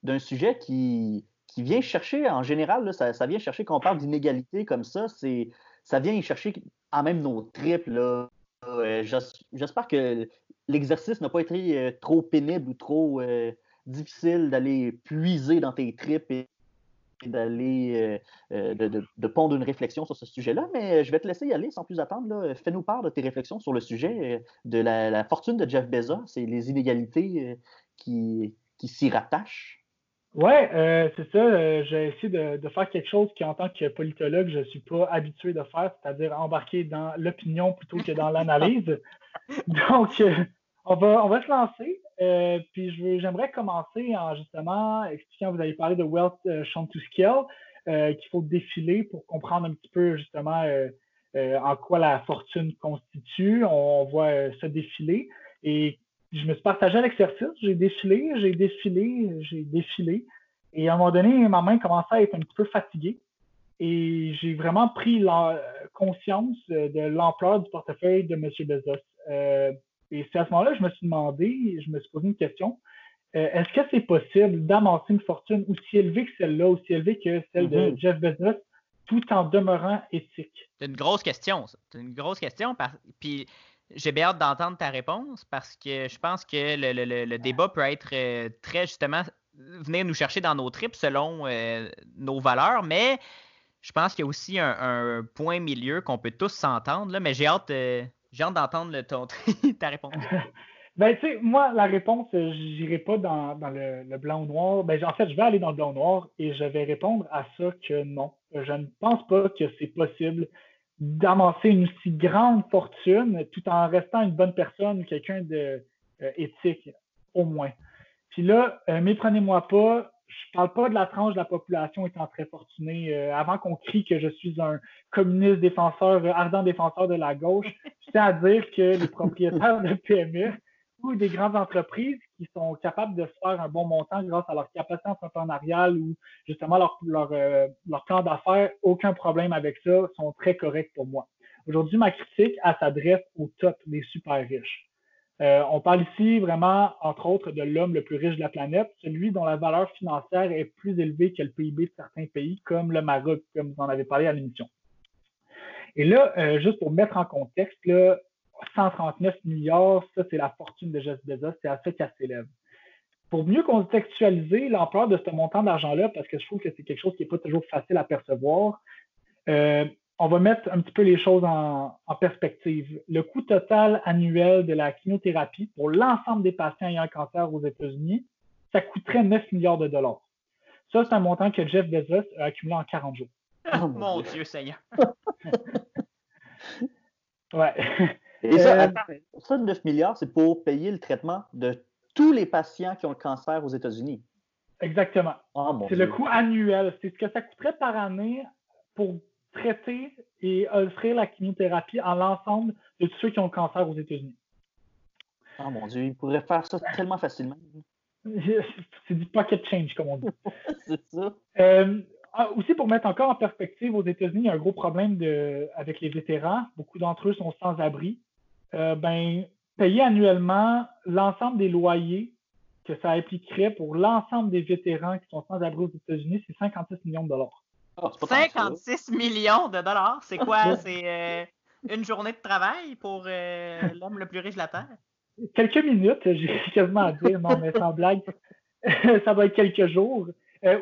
d'un sujet qui, qui vient chercher, en général, ça, vient chercher quand on parle d'inégalité comme ça, c'est ça vient y chercher en même nos tripes. Euh, j'espère que l'exercice n'a pas été euh, trop pénible ou trop euh, difficile d'aller puiser dans tes tripes et, d'aller de, pondre une réflexion sur ce sujet-là, mais je vais te laisser y aller sans plus attendre. Fais-nous part de tes réflexions sur le sujet de la, fortune de Jeff Bezos et les inégalités qui, qui s'y rattachent. Oui, euh, c'est ça. Euh, j'ai essayé de, faire quelque chose qui, en tant que politologue, je ne suis pas habitué de faire, c'est-à-dire embarquer dans l'opinion plutôt que dans l'analyse. <laughs> Donc, euh, on, va, on va se lancer. puis, j'aimerais commencer en justement expliquant, vous avez parlé de Wealth Shown to Scale, qu'il faut défiler pour comprendre un petit peu justement en quoi la fortune constitue. On, on voit ce défiler. Et je me suis partagé à l'exercice, j'ai défilé, j'ai défilé, j'ai défilé. Et à un moment donné, ma main commençait à être un petit peu fatiguée. Et j'ai vraiment pris la conscience de l'ampleur du portefeuille de M. Bezos. Euh, et c'est à ce moment-là que je me suis demandé, je me suis posé une question. Euh, est-ce que c'est possible d'amasser une fortune aussi élevée que celle-là, aussi élevée que celle de mm-hmm. Jeff Bezos, tout en demeurant éthique? C'est une grosse question, ça. C'est une grosse question. Puis j'ai bien hâte d'entendre ta réponse parce que je pense que le, débat peut être euh, très justement venir nous chercher dans nos tripes selon euh, nos valeurs, mais je pense qu'il y a aussi un, point milieu qu'on peut tous s'entendre. Mais j'ai hâte, euh, hâte d'entendre <laughs> ta réponse. <laughs> Ben, tu sais, moi, la réponse, j'irai pas dans, le, blanc ou noir. Ben, en fait, je vais aller dans le blanc ou noir et je vais répondre à ça que non. Je ne pense pas que c'est possible d'amasser une si grande fortune tout en restant une bonne personne, quelqu'un de euh, éthique, au moins. Puis là, euh, méprenez-moi pas, je parle pas de la tranche de la population étant très fortunée. Euh, avant qu'on crie que je suis un communiste défenseur, ardent défenseur de la gauche, je tiens à dire que les propriétaires de PME ou des grandes entreprises qui sont capables de se faire un bon montant grâce à leur capacité entrepreneuriale ou justement leur, leur, euh, leur plan d'affaires, aucun problème avec ça, sont très corrects pour moi. Aujourd'hui, ma critique, elle s'adresse au top, des super riches. Euh, on parle ici vraiment, entre autres, de l'homme le plus riche de la planète, celui dont la valeur financière est plus élevée que le PIB de certains pays, comme le Maroc, comme vous en avez parlé à l'émission. Et là, euh, juste pour mettre en contexte, là, 139 milliards, ça, c'est la fortune de Jeff Bezos, c'est à ça qu'elle s'élève. Pour mieux contextualiser l'ampleur de ce montant d'argent-là, parce que je trouve que c'est quelque chose qui n'est pas toujours facile à percevoir, euh, on va mettre un petit peu les choses en, perspective. Le coût total annuel de la chimiothérapie pour l'ensemble des patients ayant un cancer aux États-Unis, ça coûterait 9 milliards de dollars. Ça, c'est un montant que Jeff Bezos a accumulé en 40 jours. Oh, <laughs> mon Dieu Seigneur! <laughs> ouais. Et ça, euh, ça, 9 milliards, c'est pour payer le traitement de tous les patients qui ont le cancer aux États-Unis. Exactement. Ah, c'est le coût annuel. C'est ce que ça coûterait par année pour traiter et offrir la chimiothérapie à l'ensemble de tous ceux qui ont le cancer aux États-Unis. Oh mon Dieu, ils pourraient faire ça tellement facilement. <laughs> c'est du pocket change, comme on dit. <laughs> c'est ça. Euh, ah, aussi, pour mettre encore en perspective, aux États-Unis, il y a un gros problème de, avec les vétérans. Beaucoup d'entre eux sont sans abri. Euh, ben, payer annuellement l'ensemble des loyers que ça impliquerait pour l'ensemble des vétérans qui sont sans abri aux États-Unis, c'est 56 millions de dollars. 56 ah, millions de dollars? C'est quoi? c'est euh, une journée de travail pour euh, l'homme le plus riche de la Terre? Quelques minutes, <laughs> j'ai quasiment à dire, non, mais sans blague, <laughs> ça va être quelques jours.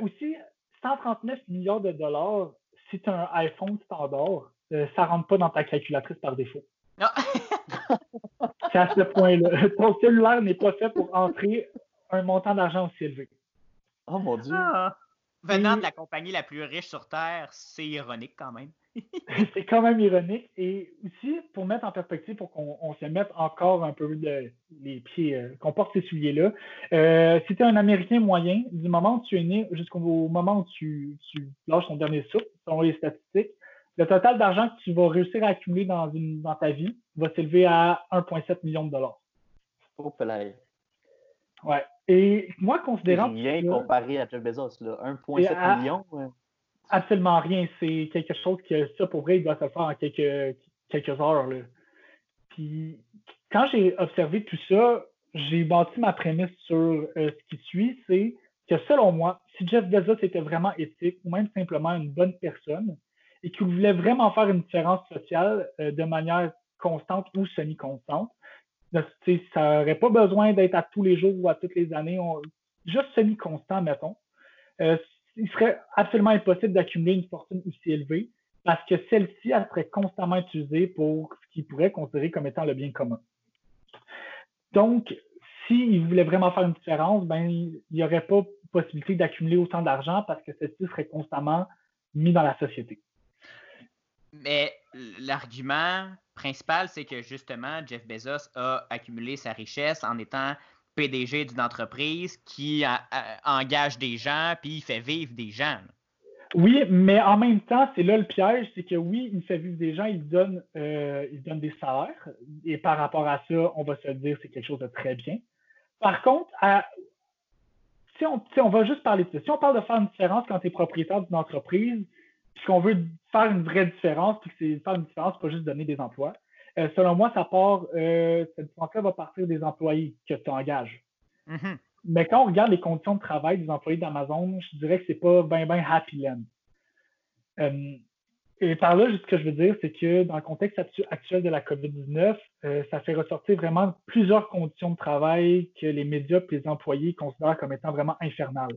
aussi, 139 millions de dollars, si tu as un iPhone standard, ça ne rentre pas dans ta calculatrice par défaut. <laughs> <laughs> C'est à ce point-là. Ton cellulaire n'est pas fait pour entrer un montant d'argent aussi élevé. Oh mon Dieu. Ah. Venant de la compagnie la plus riche sur Terre, c'est ironique quand même. <laughs> c'est quand même ironique. Et aussi, pour mettre en perspective, pour qu'on se mette encore un peu les pieds, euh, qu'on porte ces souliers-là, euh, si tu es un Américain moyen, du moment où tu es né jusqu'au moment où tu, tu lâches ton dernier souffle, selon les statistiques, le total d'argent que tu vas réussir à accumuler dans, une, dans ta vie va s'élever à 1,7 million de dollars. Oh, là. Ouais. Et moi, considérant. rien comparé à Jeff Bezos, 1,7 million. Absolument rien. C'est quelque chose que ça, pour vrai, il doit se faire en quelques, quelques heures. Là. Puis, quand j'ai observé tout ça, j'ai bâti ma prémisse sur euh, ce qui suit, c'est que selon moi, si Jeff Bezos était vraiment éthique ou même simplement une bonne personne, et qu'il voulait vraiment faire une différence sociale euh, de manière constante ou semi-constante. Ça n'aurait pas besoin d'être à tous les jours ou à toutes les années, juste semi-constant, mettons. Euh, il serait absolument impossible d'accumuler une fortune aussi élevée parce que celle-ci, elle serait constamment utilisée pour ce qu'il pourrait considérer comme étant le bien commun. Donc, s'il voulait vraiment faire une différence, ben, il n'y aurait pas possibilité d'accumuler autant d'argent parce que celle-ci serait constamment mis dans la société. Mais l'argument principal, c'est que justement, Jeff Bezos a accumulé sa richesse en étant PDG d'une entreprise qui engage des gens puis il fait vivre des gens. Oui, mais en même temps, c'est là le piège, c'est que oui, il fait vivre des gens, il donne, euh, il donne des salaires, et par rapport à ça, on va se dire c'est quelque chose de très bien. Par contre, si, on, on va juste parler de ça, si on parle de faire une différence quand tu es propriétaire d'une entreprise, puis qu'on veut faire une vraie différence, puis que c'est faire une différence, pas juste donner des emplois. Euh, selon moi, ça part, euh, cette différence-là va partir des employés que tu engages. Mm-hmm. Mais quand on regarde les conditions de travail des employés d'Amazon, je dirais que c'est pas bien, bien happy land. Euh, et par là, ce que je veux dire, c'est que dans le contexte actuel de la COVID-19, euh, ça fait ressortir vraiment plusieurs conditions de travail que les médias et les employés considèrent comme étant vraiment infernales.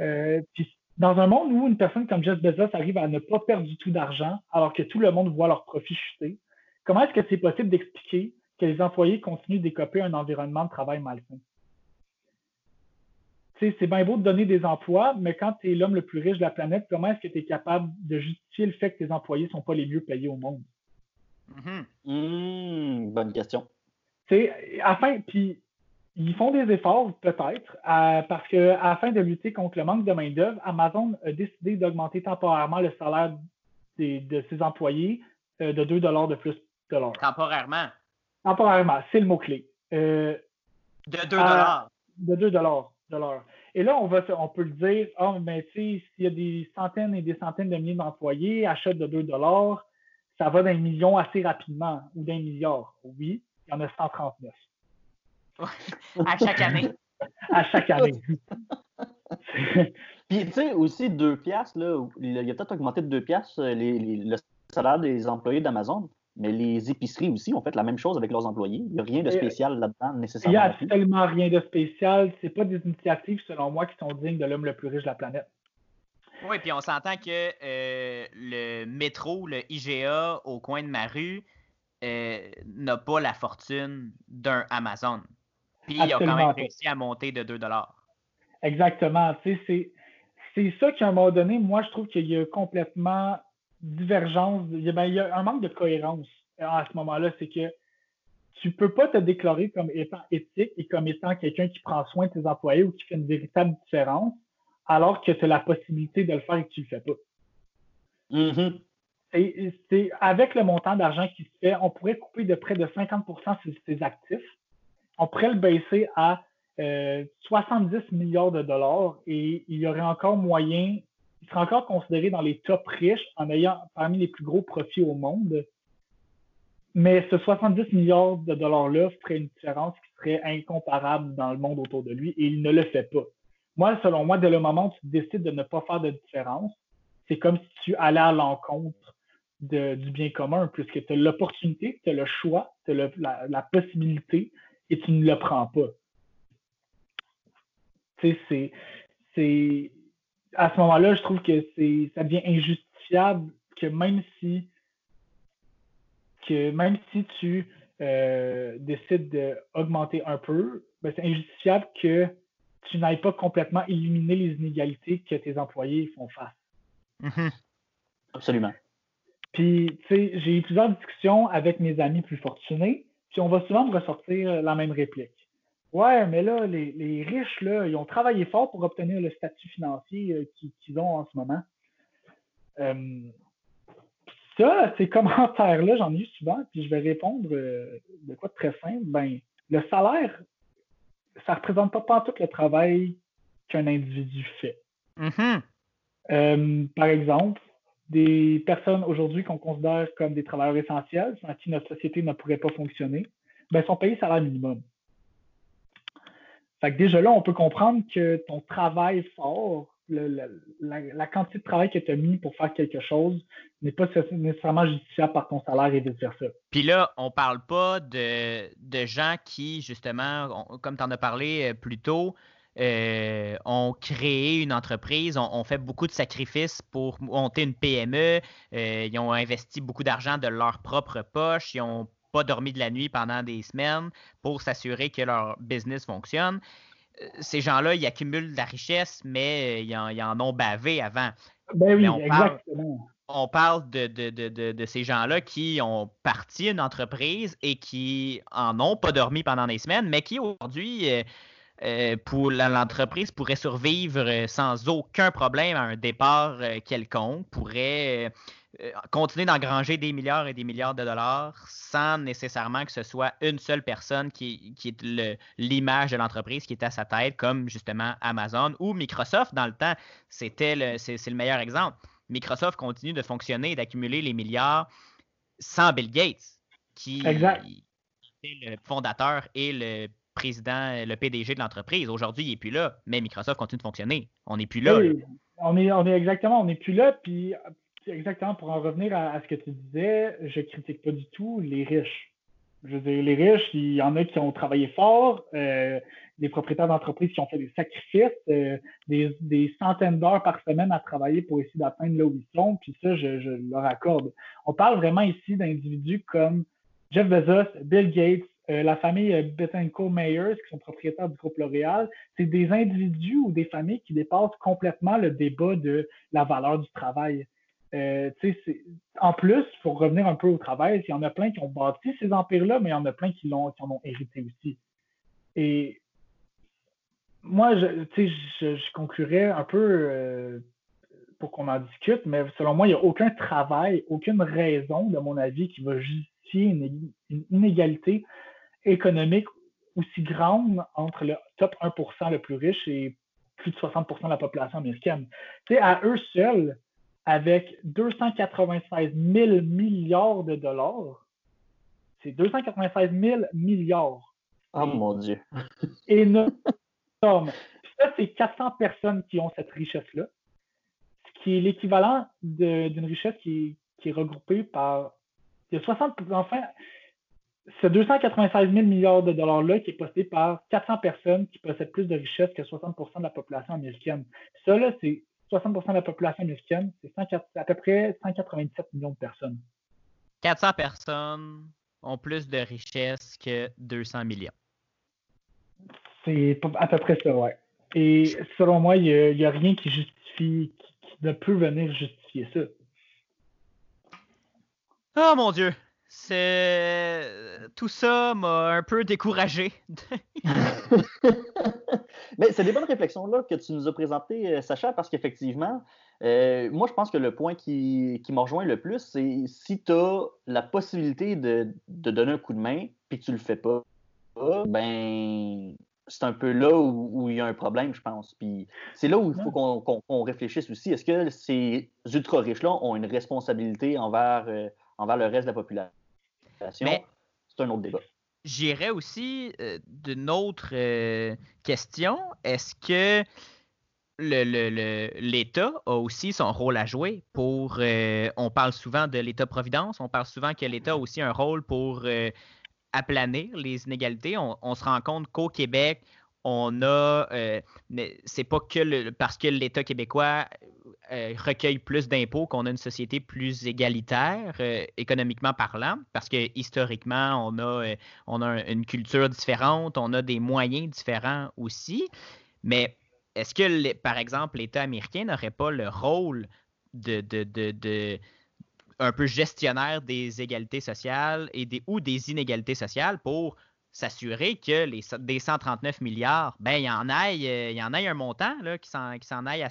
Euh, puis dans un monde où une personne comme Jeff Bezos arrive à ne pas perdre du tout d'argent alors que tout le monde voit leur profit chuter, comment est-ce que c'est possible d'expliquer que les employés continuent d'écoper un environnement de travail malsain? c'est bien beau de donner des emplois, mais quand tu es l'homme le plus riche de la planète, comment est-ce que tu es capable de justifier le fait que tes employés ne sont pas les mieux payés au monde? Hmm, bonne question. afin, puis ils font des efforts peut-être parce que afin de lutter contre le manque de main d'œuvre, Amazon a décidé d'augmenter temporairement le salaire de ses employés euh, de 2 dollars de plus de l'heure. Temporairement? Temporairement, c'est le mot clé. Euh, de 2 dollars? De 2 dollars. Et là, on, va, on peut le dire, oh, mais tu sais, s'il y a des centaines et des centaines de milliers d'employés, achètent de 2 ça va d'un million assez rapidement ou d'un milliard. Oui, il y en a 139. À chaque année. à chaque année. <laughs> Puis, tu sais, aussi, 2 piastres, là, il a peut-être augmenté de 2 piastres euh, le salaire des employés d'Amazon. Mais les épiceries aussi ont fait la même chose avec leurs employés. Il n'y a rien de spécial là-dedans, nécessairement. Il n'y a absolument rien de spécial. Ce pas des initiatives, selon moi, qui sont dignes de l'homme le plus riche de la planète. Oui, puis on s'entend que euh, le métro, le IGA au coin de ma rue, euh, n'a pas la fortune d'un Amazon. Puis il a quand même réussi à monter de 2 Exactement. C'est ça qu'à un moment donné, moi, je trouve qu'il y a complètement divergence, il y, a, un manque de cohérence euh, à ce moment-là. C'est que tu peux pas te déclarer comme étant éthique et comme étant quelqu'un qui prend soin de tes employés ou qui fait une véritable différence alors que tu as la possibilité de le faire et que tu le fais pas. Mm-hmm. c'est avec le montant d'argent qui se fait, on pourrait couper de près de 50% sur ses actifs. On pourrait le baisser à 70 euh, milliards de dollars et il y aurait encore moyen il sera encore considéré dans les top riches en ayant parmi les plus gros profits au monde. Mais ce 70 milliards de dollars-là ferait une différence qui serait incomparable dans le monde autour de lui et il ne le fait pas. Moi, selon moi, dès le moment où tu décides de ne pas faire de différence, c'est comme si tu allais à l'encontre du bien commun, puisque tu as l'opportunité, tu as le choix, tu as la, possibilité et tu ne le prends pas. Tu sais, c'est à ce moment-là, je trouve que c'est ça devient injustifiable que même si que même si tu euh, décides d'augmenter un peu, ben, c'est injustifiable que tu n'ailles pas complètement éliminer les inégalités que tes employés font face. Mm-hmm. Absolument. Puis, tu sais, j'ai eu plusieurs discussions avec mes amis plus fortunés, puis on va souvent me ressortir la même réplique. Ouais, mais là, les, riches, là, ils ont travaillé fort pour obtenir le statut financier euh, qu'ils ont en ce moment. Euh, ça, ces <laughs> commentaires-là, j'en ai eu souvent, puis je vais répondre euh, de quoi de très simple. Ben, le salaire, ça ne représente pas, pas tout le travail qu'un individu fait. Mm-hmm. par exemple, des personnes aujourd'hui qu'on considère comme des travailleurs essentiels, sans qui notre société ne pourrait pas fonctionner, ben, sont payés salaire minimum. Fait que déjà là, on peut comprendre que ton travail fort, la, quantité de travail que tu as mis pour faire quelque chose n'est pas nécessairement justifiable par ton salaire et vice-versa. Puis là, on parle pas de, gens qui, justement, comme tu en as parlé euh, plus tôt, euh, ont créé une entreprise, ont, fait beaucoup de sacrifices pour monter une PME, euh, ils ont investi beaucoup d'argent de leur propre poche, ils ont pas dormi de la nuit pendant des semaines pour s'assurer que leur business fonctionne. Euh, ces gens-là, ils accumulent de la richesse, mais ils en, ont bavé avant. Ben oui, on exactement. Parle, on parle de, de, ces gens-là qui ont parti une entreprise et qui en ont pas dormi pendant des semaines, mais qui aujourd'hui, euh, pour l'entreprise, pourrait survivre sans aucun problème à un départ quelconque, pourrait euh, continuer d'engranger des milliards et des milliards de dollars sans nécessairement que ce soit une seule personne qui, qui est l'image de l'entreprise qui est à sa tête, comme justement Amazon ou Microsoft dans le temps. C'était le, c'est, le meilleur exemple. Microsoft continue de fonctionner et d'accumuler les milliards sans Bill Gates, qui exact. était le fondateur et le président, le PDG de l'entreprise. Aujourd'hui, il n'est plus là, mais Microsoft continue de fonctionner. On n'est plus là. On est, on est exactement, on n'est plus là. Puis exactement, pour en revenir à, ce que tu disais, je critique pas du tout les riches. Je veux dire, les riches, il y en a qui ont travaillé fort, euh, des propriétaires d'entreprises qui ont fait des sacrifices, euh, des, centaines d'heures par semaine à travailler pour essayer d'atteindre là où ils sont, puis ça, je, je leur accorde. On parle vraiment ici d'individus comme Jeff Bezos, Bill Gates, euh, la famille Bettencourt Mayers, qui sont propriétaires du groupe L'Oréal, c'est des individus ou des familles qui dépassent complètement le débat de la valeur du travail. Euh, en plus, pour revenir un peu au travail, il y en a plein qui ont bâti ces empires-là, mais il y en a plein qui, l'ont, qui en ont hérité aussi. Et moi, je, je, je conclurais un peu euh, pour qu'on en discute, mais selon moi, il n'y a aucun travail, aucune raison, de mon avis, qui va justifier une inégalité économique aussi grande entre le top 1% le plus riche et plus de 60% de la population américaine. Tu sais, à eux seuls, avec 296 000 milliards de dollars, c'est 296 000 milliards. Oh mon Dieu. <laughs> Énorme. ça, c'est 400 personnes qui ont cette richesse-là, ce qui est l'équivalent d'une richesse qui est, qui est regroupée par. Il y a 60. Enfin, ce 296 000 milliards de dollars-là qui est possédé par 400 personnes qui possèdent plus de richesse que 60% de la population américaine. Ça, là, c'est 60% de la population américaine, c'est à peu près 197 millions de personnes. 400 personnes ont plus de richesse que 200 millions. C'est à peu près ça, ouais. Et selon moi, il n'y a, rien qui justifie, qui ne peut venir justifier ça. Oh mon Dieu! Tout ça m'a un peu découragé. <laughs> Mais c'est des bonnes réflexions là que tu nous as présentées, euh, Sacha, parce qu'effectivement, euh, moi je pense que le point qui, qui m'a rejoint le plus, c'est si tu as la possibilité de, donner un coup de main, puis que tu le fais pas, ben c'est un peu là où, il y a un problème, je pense. Puis c'est là où il faut qu'on réfléchisse aussi. Est-ce que ces ultra riches-là ont une responsabilité envers, euh, envers le reste de la population? C'est un autre débat. J'irais aussi euh, d'une autre euh, question. Est-ce que l'État a aussi son rôle à jouer pour. Euh, on parle souvent de l'État-providence, on parle souvent que l'État a aussi un rôle pour aplanir les inégalités. on se rend compte qu'au Québec, on a, euh, c'est pas que parce que l'État québécois euh, recueille plus d'impôts qu'on a une société plus égalitaire euh, économiquement parlant, parce que historiquement on a, on a une culture différente, on a des moyens différents aussi. Mais est-ce que, par exemple, l'État américain n'aurait pas le rôle de, un peu gestionnaire des égalités sociales ou des inégalités sociales pour s'assurer que les, des 139 milliards, ben, il y en aille, euh, y en un montant là, qui s'en aille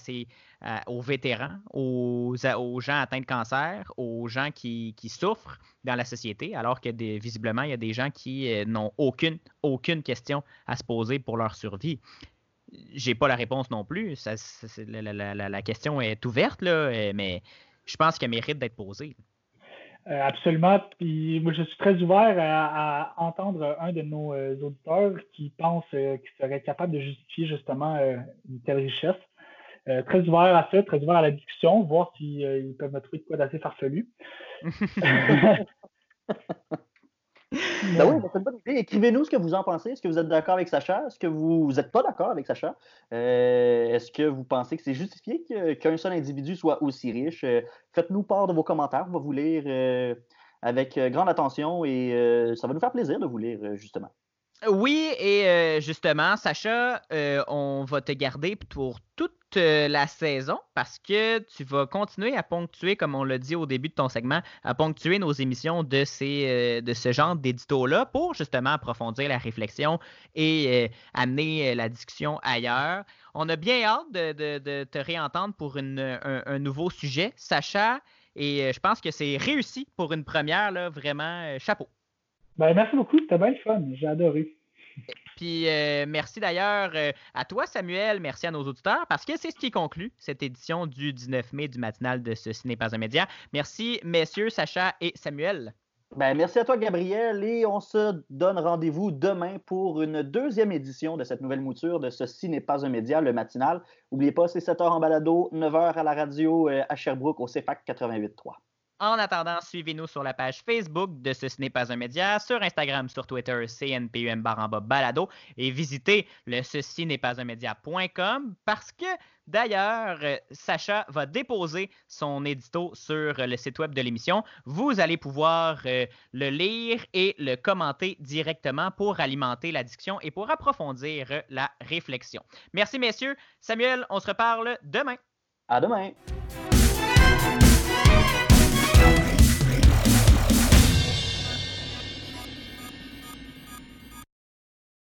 euh, aux vétérans, aux, aux, gens atteints de cancer, aux gens qui, souffrent dans la société, alors que visiblement, il y a des gens qui euh, n'ont aucune, aucune question à se poser pour leur survie. J'ai pas la réponse non plus. la, question est ouverte, là, mais je pense qu'elle mérite d'être posée. Euh, absolument. Puis moi, je suis très ouvert à, entendre un de nos euh, auditeurs qui pense euh, qu'il serait capable de justifier justement une telle richesse. très ouvert à ça, très ouvert à la discussion, voir s'ils peuvent me trouver de quoi d'assez farfelu. <laughs> <laughs> Ben oui, c'est une bonne idée. Écrivez-nous ce que vous en pensez. Est-ce que vous êtes d'accord avec Sacha? Est-ce que vous n'êtes pas d'accord avec Sacha? Euh, est-ce que vous pensez que c'est justifié qu'un seul individu soit aussi riche? Euh, faites-nous part de vos commentaires. On va vous lire euh, avec grande attention et ça va nous faire plaisir de vous lire, justement. Oui, et justement, Sacha, on va te garder pour toute la saison parce que tu vas continuer à ponctuer, comme on l'a dit au début de ton segment, à ponctuer nos émissions de, ces, euh, de ce genre d'édito-là pour justement approfondir la réflexion et euh, amener la discussion ailleurs. On a bien hâte de, te réentendre pour un, nouveau sujet, Sacha, et je pense que c'est réussi pour une première, là, vraiment chapeau. Ben, merci beaucoup, c'était bien le fun, j'ai adoré. Puis euh, merci d'ailleurs euh, à toi, Samuel. Merci à nos auditeurs parce que c'est ce qui conclut cette édition du 19 mai du matinal de Ce n'est pas un média. Merci, messieurs, Sacha et Samuel. Ben, merci à toi, Gabriel, et on se donne rendez-vous demain pour une deuxième édition de cette nouvelle mouture de Ceci n'est pas un média, le matinal. N'oubliez pas, c'est 7h en balado, 9h à la radio euh, à Sherbrooke au CFAC 88.3. En attendant, suivez-nous sur la page Facebook de Ce n'est pas un média, sur Instagram, sur Twitter, CNPUM baramba balado et visitez le ceci n'est pas un média.com parce que d'ailleurs, Sacha va déposer son édito sur le site web de l'émission. Vous allez pouvoir euh, le lire et le commenter directement pour alimenter la discussion et pour approfondir la réflexion. Merci messieurs. Samuel, on se reparle demain. À demain.